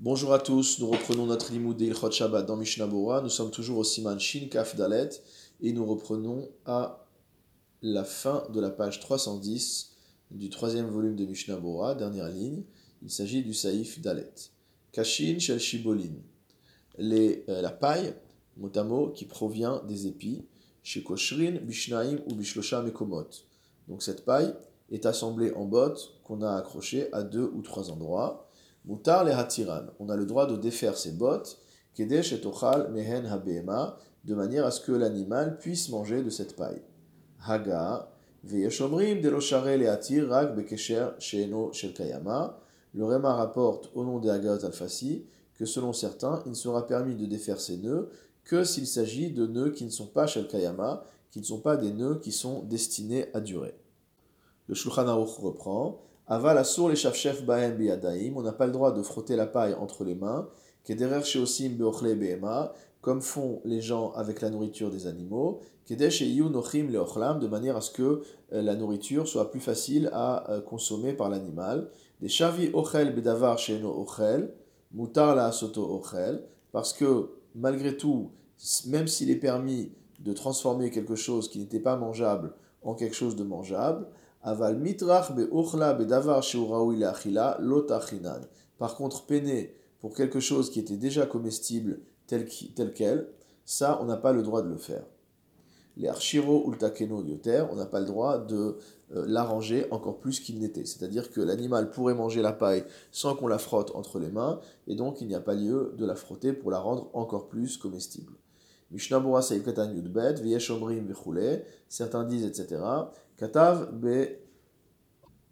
Bonjour à tous, nous reprenons notre limoud Ilchot Shabbat dans Mishnah. Nous sommes toujours au Siman Shin Kaf Dalet et nous reprenons à la fin de la page 310 du troisième volume de Mishnah dernière ligne. Il s'agit du Saïf Dalet. Kashin Shel Shibolin. Euh, la paille, motamo, qui provient des épis, chez Bishnaim ou Bishlosha Mekomot. Donc cette paille est assemblée en bottes qu'on a accrochées à deux ou trois endroits. Mutar le hatiran. On a le droit de défaire ses bottes, kedesh et ochal mehen habema, de manière à ce que l'animal puisse manger de cette paille. Haga, veyeshomrim deloshare le hatir rak bekesher sheeno shel kayama. Le Réma rapporte au nom des Hagat al-Fassi que selon certains, il ne sera permis de défaire ses nœuds que s'il s'agit de nœuds qui ne sont pas shel kayama, qui ne sont pas des nœuds qui sont destinés à durer. Le Shulchan Aruch reprend. Aval asur les chef bahem biyadaim, on n'a pas le droit de frotter la paille entre les mains, kederer sheosim beochle behema, comme font les gens avec la nourriture des animaux, kedesh eyu nochim leochlam, de manière à ce que euh, la nourriture soit plus facile à euh, consommer par l'animal. Des shavi ochel bedavar sheeno ochel, mutar la soto ochel, parce que malgré tout, même s'il est permis de transformer quelque chose qui n'était pas mangeable en quelque chose de mangeable, Mitrach lotachinan. Par contre, peiner pour quelque chose qui était déjà comestible tel, tel quel, ça, on n'a pas le droit de le faire. Les archiro ou le on n'a pas le droit de euh, l'arranger encore plus qu'il n'était. C'est-à-dire que l'animal pourrait manger la paille sans qu'on la frotte entre les mains, et donc il n'y a pas lieu de la frotter pour la rendre encore plus comestible. Certains disent, etc. Katav be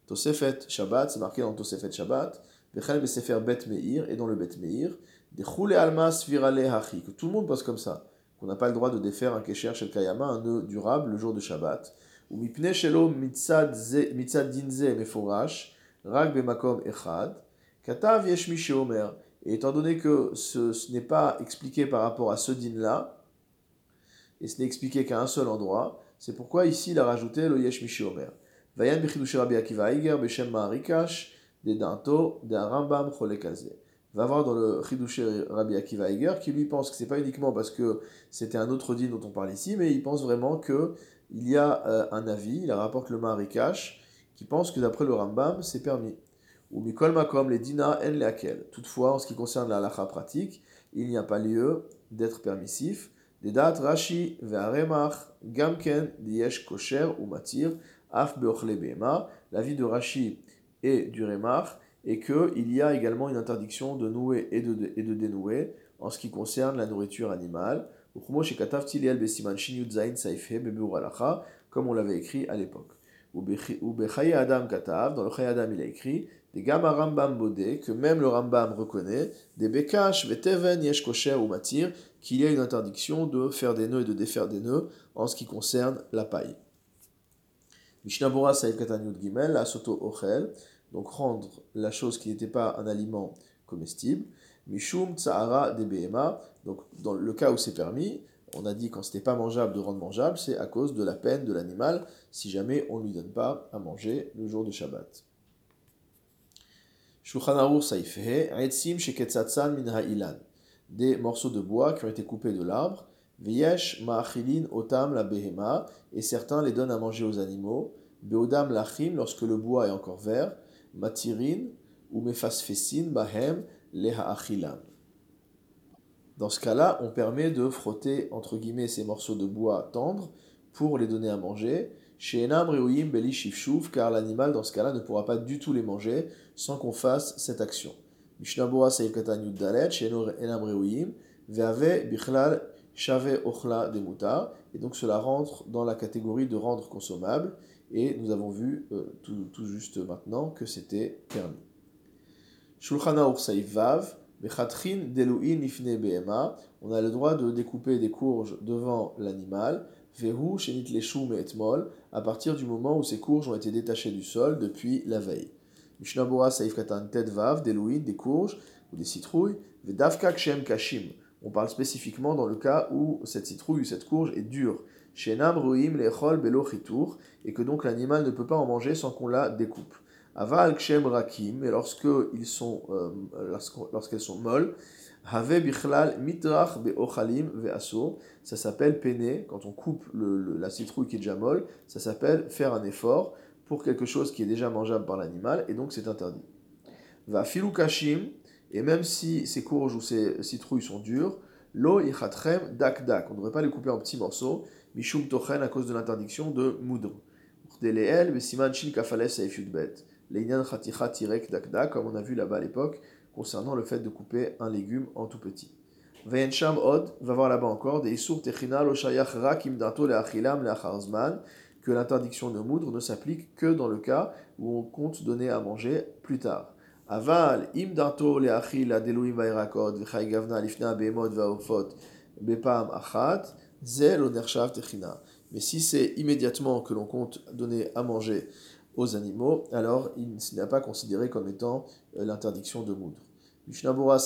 Tosefet Shabbat, c'est marqué dans Tosefet Shabbat, Bet Meir, et dans le Bet Meir, de Chule Almas Virale Hachi, tout le monde passe comme ça, qu'on n'a pas le droit de défaire un Kesher Shel Kayama, un nœud durable, le jour de Shabbat, ou Mipne Shelo Mitzad Dinze Meforash, Rag Echad, Katav Omer, et étant donné que ce, ce n'est pas expliqué par rapport à ce din-là, et ce n'est expliqué qu'à un seul endroit. C'est pourquoi ici il a rajouté le Yesh Mishi Omer. Rabbi Akiva de Danto de Rambam Cholekaze. Va voir dans le Chidush Rabbi Akiva Iger qui lui pense que c'est pas uniquement parce que c'était un autre din dont on parle ici, mais il pense vraiment que il y a euh, un avis, il rapporte le Ma'arikash, qui pense que d'après le Rambam c'est permis. Ou Mikol Makom les Dina en. Toutefois, en ce qui concerne la halacha pratique, il n'y a pas lieu d'être permissif dates Rashi ve'aremach gamken diyesh kosher ou matir af behema. L'avis de Rashi et du Remach est qu'il y a également une interdiction de nouer et de, et de dénouer en ce qui concerne la nourriture animale. Comme on l'avait écrit à l'époque. Ou Adam Katav, dans le Chaye Adam il a écrit des Gama Rambam Bodé, que même le Rambam reconnaît, des Bekash, Veteven, Yesh Kosher ou Matir, qu'il y a une interdiction de faire des nœuds et de défaire des nœuds en ce qui concerne la paille. Mishnah Bora Saïd Katanyut Gimel, la Soto Ochel, donc rendre la chose qui n'était pas un aliment comestible. Mishum Tsahara de donc dans le cas où c'est permis, on a dit quand c'était pas mangeable de rendre mangeable, c'est à cause de la peine de l'animal si jamais on ne lui donne pas à manger le jour de Shabbat. Des morceaux de bois qui ont été coupés de l'arbre. Viesh ma'achilin otam la behema. Et certains les donnent à manger aux animaux. Beodam lachim lorsque le bois est encore vert. Matirin ou mefasfesin bahem leha. Dans ce cas-là, on permet de frotter entre guillemets ces morceaux de bois tendres pour les donner à manger. Chez Enam Reuim Beli Shifshuv, car l'animal dans ce cas-là ne pourra pas du tout les manger sans qu'on fasse cette action. Mishnabura Seif Katan Yuddalet, chez Enam Reuim, Veave Bichlal Shave Ochla de Mutar, et donc cela rentre dans la catégorie de rendre consommable, et nous avons vu euh, tout, tout, juste maintenant que c'était permis. Shulchan Aruch Vav, on a le droit de découper des courges devant l'animal. À partir du moment où ces courges ont été détachées du sol depuis la veille. Mishnabura saif katan tedvav, des des courges ou des citrouilles. Vedavka kshem kashim. On parle spécifiquement dans le cas où cette citrouille ou cette courge est dure. Shenam ruim lechol belo et que donc l'animal ne peut pas en manger sans qu'on la découpe. Aval kshem rakim, et sont, euh, lorsqu'elles sont molles, have bichlal mitrach be'ochalim ve'aso, ça s'appelle peiner, quand on coupe la citrouille qui est déjà molle, ça s'appelle faire un effort pour quelque chose qui est déjà mangeable par l'animal, et donc c'est interdit. Va filu kashim, et même si ces courges ou ces citrouilles sont dures, lo ichatrem dak dak, on ne devrait pas les couper en petits morceaux, mishum tochen à cause de l'interdiction de moudre. Deleel, besiman shin kafales bet comme on a vu là-bas à l'époque, concernant le fait de couper un légume en tout petit. Vayensham od, va voir là-bas encore, des isur techina lo shayach rakim dato le achilam le que l'interdiction de moudre ne s'applique que dans le cas où on compte donner à manger plus tard. Aval, im dato le achil adeluim vairakot, v'chay gavna lifna behemot va'ofot, bepam achat, ze lo nershav techina. Mais si c'est immédiatement que l'on compte donner à manger aux animaux, alors il n'est pas considéré comme étant euh, l'interdiction de moudre. Mishnabura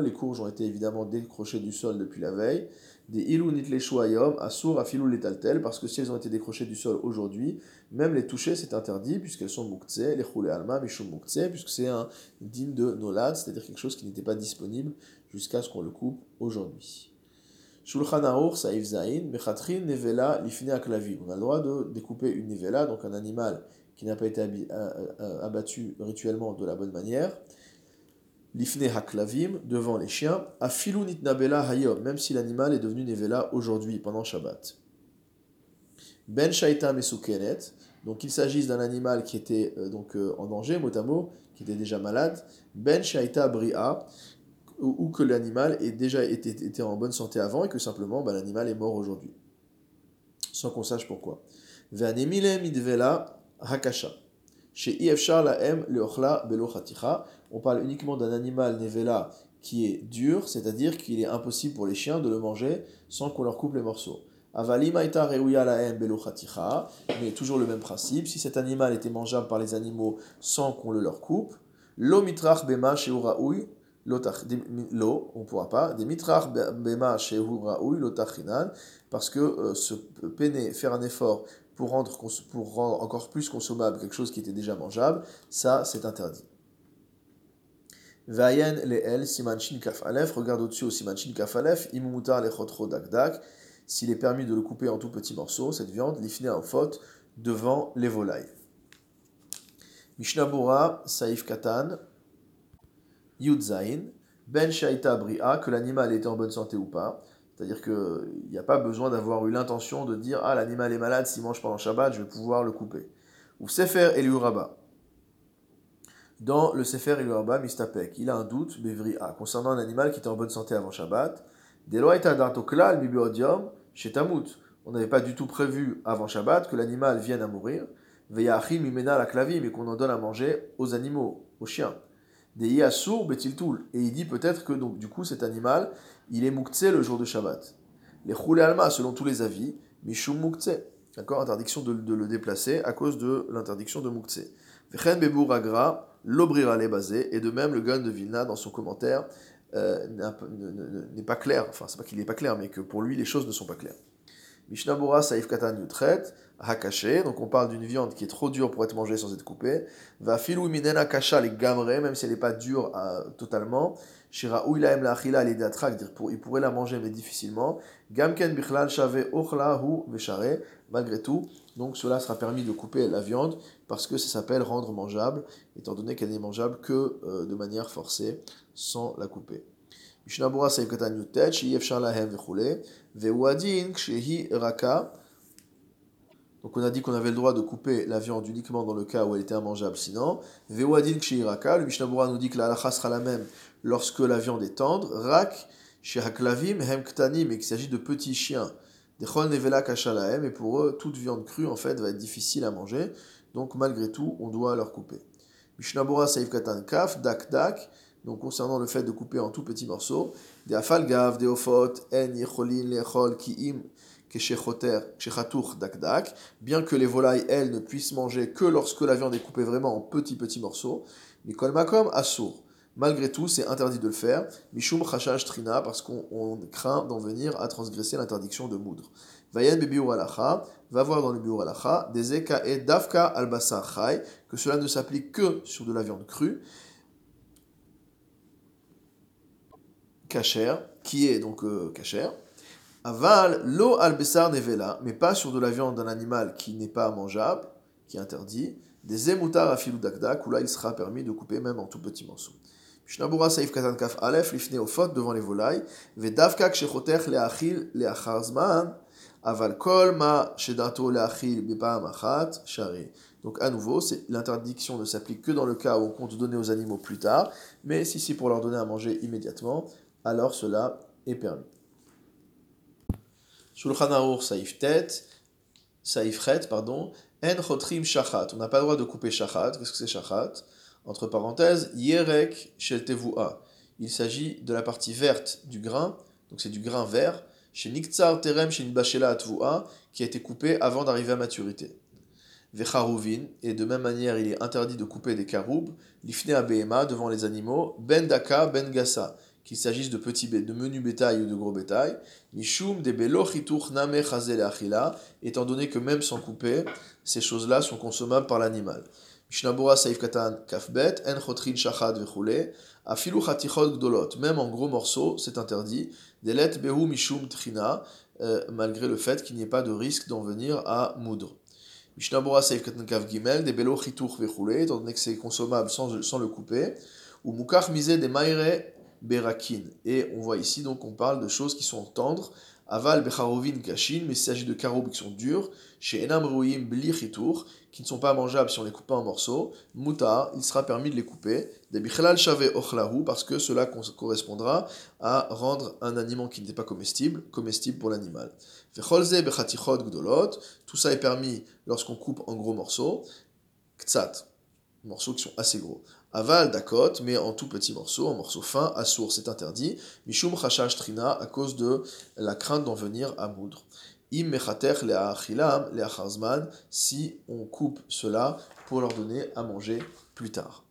les courges ont été évidemment décrochées du sol depuis la veille. Des Ilu Nit Ayom, Asur Afilou Letaltel, parce que si elles ont été décrochées du sol aujourd'hui, même les toucher c'est interdit, puisqu'elles sont Moukhtse, les Choule Alma, Mishum puisque c'est un digne de Nolad, c'est-à-dire quelque chose qui n'était pas disponible jusqu'à ce qu'on le coupe aujourd'hui. Shulchan Aruch, Zain, Mechatrin, Nevela. On a le droit de découper une Nevela, donc un animal qui n'a pas été euh, euh, abattu rituellement de la bonne manière. Lifne Haklavim, devant les chiens. Afilu Nitnabela Hayom, même si l'animal est devenu Nevela aujourd'hui, pendant Shabbat. Ben Shaita Mesukenet, donc il s'agisse d'un animal qui était euh, donc en danger, mot, qui était déjà malade. Ben Shaita Bria, ou, que l'animal ait déjà été, en bonne santé avant et que simplement bah, l'animal est mort aujourd'hui. Sans qu'on sache pourquoi. on parle uniquement d'un animal nevela qui est dur, c'est-à-dire qu'il est impossible pour les chiens de le manger sans qu'on leur coupe les morceaux. Mais toujours le même principe, si cet animal était mangeable par les animaux sans qu'on le leur coupe, l'omitrach bema lo, on ne pourra pas, des mitrach bema parce que euh, se peiner, faire un effort pour rendre, encore plus consommable quelque chose qui était déjà mangeable, ça c'est interdit. Vayen el simanchin kaf regarde au-dessus au simanchin kaf alef, imumutar lechotro dak s'il est permis de le couper en tout petits morceaux, cette viande, l'ifne en faute, devant les volailles. Mishnabura, Saif Katan, Yudzain, Ben Shaita Bria, que l'animal était en bonne santé ou pas. C'est-à-dire qu'il n'y a pas besoin d'avoir eu l'intention de dire Ah, l'animal est malade, s'il mange pendant Shabbat, je vais pouvoir le couper. Ou Sefer Eliuraba. Dans le Sefer Eliuraba, Mistapek, il a un doute, Bevria, concernant un animal qui était en bonne santé avant Shabbat. Chez Tamut. On n'avait pas du tout prévu avant Shabbat que l'animal vienne à mourir. Veyachim Imena la clavie, mais qu'on en donne à manger aux animaux, aux chiens des Yasour Betiltul. Et il dit peut-être que donc du coup cet animal, il est Moukhtse le jour de Shabbat. Les Choulé Alma, selon tous les avis, Mishum Moukhtse. D'accord? Interdiction de, le déplacer à cause de l'interdiction de Moukhtse. Vechen Bebour Agra, l'Obrira les basé, et de même le Gun de Vilna dans son commentaire euh, n'est pas clair, enfin c'est pas qu'il n'est pas clair, mais que pour lui les choses ne sont pas claires. Mishnabura Saif Katan Yutret, Hakaché, donc on parle d'une viande qui est trop dure pour être mangée sans être coupée. Va filou minena kasha les gamre, même si elle n'est pas dure euh, totalement. Shira uila la achila les datrak, il pourrait la manger mais difficilement. Gamken bichlal shave ochla hu malgré tout. Donc cela sera permis de couper la viande parce que ça s'appelle rendre mangeable, étant donné qu'elle n'est mangeable que euh, de manière forcée, sans la couper. Mishnabura Saif Katan Yutet, Shiyef lahem vechule. Kshehi raka. Donc on a dit qu'on avait le droit de couper la viande uniquement dans le cas où elle était immangeable sinon. Vewadin raka, le Mishnabura nous dit que la halacha sera la même lorsque la viande est tendre. Rak, shehaklavim hem ktanim, et qu'il s'agit de petits chiens. Dechol nevela kashalahem, et pour eux, toute viande crue en fait va être difficile à manger. Donc malgré tout, on doit leur couper. Mishnabura saif katan kaf, dak dak, donc concernant le fait de couper en tout petits morceaux, des afalgav, des ofot, en yecholin, lechol, kiim, bien que les volailles, elles, ne puissent manger que lorsque la viande est coupée vraiment en petits petits morceaux, Mikol Makom Assour. Malgré tout, c'est interdit de le faire, Mishum Chashash Trina, parce qu'on craint d'en venir à transgresser l'interdiction de moudre. Vayen bebiur alacha, va voir dans le biur alacha, des eka et davka al chai, que cela ne s'applique que sur de la viande crue, kacher, qui est donc euh, kacher. Aval, lo al besar nevela, mais pas sur de la viande d'un animal qui n'est pas mangeable, qui est interdit. Des emutar afilu dakdak, où là il sera permis de couper même en tout petits morceaux. Mishnabura saif katan kaf alef, lifne devant les volailles. Vedavka kshechoter leachil leachar zman, aval kol ma shedato leachil bepam achat, shari. Donc à nouveau, l'interdiction ne s'applique que dans le cas où on compte donner aux animaux plus tard, mais si c'est pour leur donner à manger immédiatement, alors cela est permis. Shulchan Aruch Saif Tet, pardon, En Chotrim Shachat. On n'a pas le droit de couper Shachat. Qu'est-ce que c'est Shachat? Entre parenthèses, Yerek Shel Tevua. Il s'agit de la partie verte du grain, donc c'est du grain vert, chez Niktsar Terem chez Nibashela Atvua, qui a été coupé avant d'arriver à maturité. Vecharuvin, et de même manière il est interdit de couper des karoub, Lifne Abehema devant les animaux, Ben Daka, Ben Gassa, qu'il s'agisse de petits de menus bétail ou de gros bétail, Mishum de name étant donné que même sans couper, ces choses-là sont consommables par l'animal. Mishnabura saif katan kafbet, en chotrin shachad vechule, afilu chatichot gdolot, même en gros morceaux, c'est interdit, delet behu mishum trina, euh, malgré le fait qu'il n'y ait pas de risque d'en venir à moudre. Mishnabura saif katan kaf gimel, de belo chitour vechule, étant donné que c'est consommable sans, sans le couper, ou mukach mise de maire Et on voit ici, donc, on parle de choses qui sont tendres. Aval becharovin kashin, mais il s'agit de caroubes qui sont durs. Chez enam ruim qui ne sont pas mangeables si on les coupe pas en morceaux. Muta, il sera permis de les couper. Des bichlal shave ochlahu, parce que cela correspondra à rendre un aliment qui n'était pas comestible, comestible pour l'animal. Vecholze bechatichot gdolot, tout ça est permis lorsqu'on coupe en gros morceaux. Ktsat, morceaux qui sont assez gros. Aval dakot, mais en tout petits morceaux, en morceaux fins, à source, c'est interdit. Mishum chashash trina, à cause de la crainte d'en venir à moudre. Im mechater le'achilam le'acharzman, si on coupe cela pour leur donner à manger plus tard.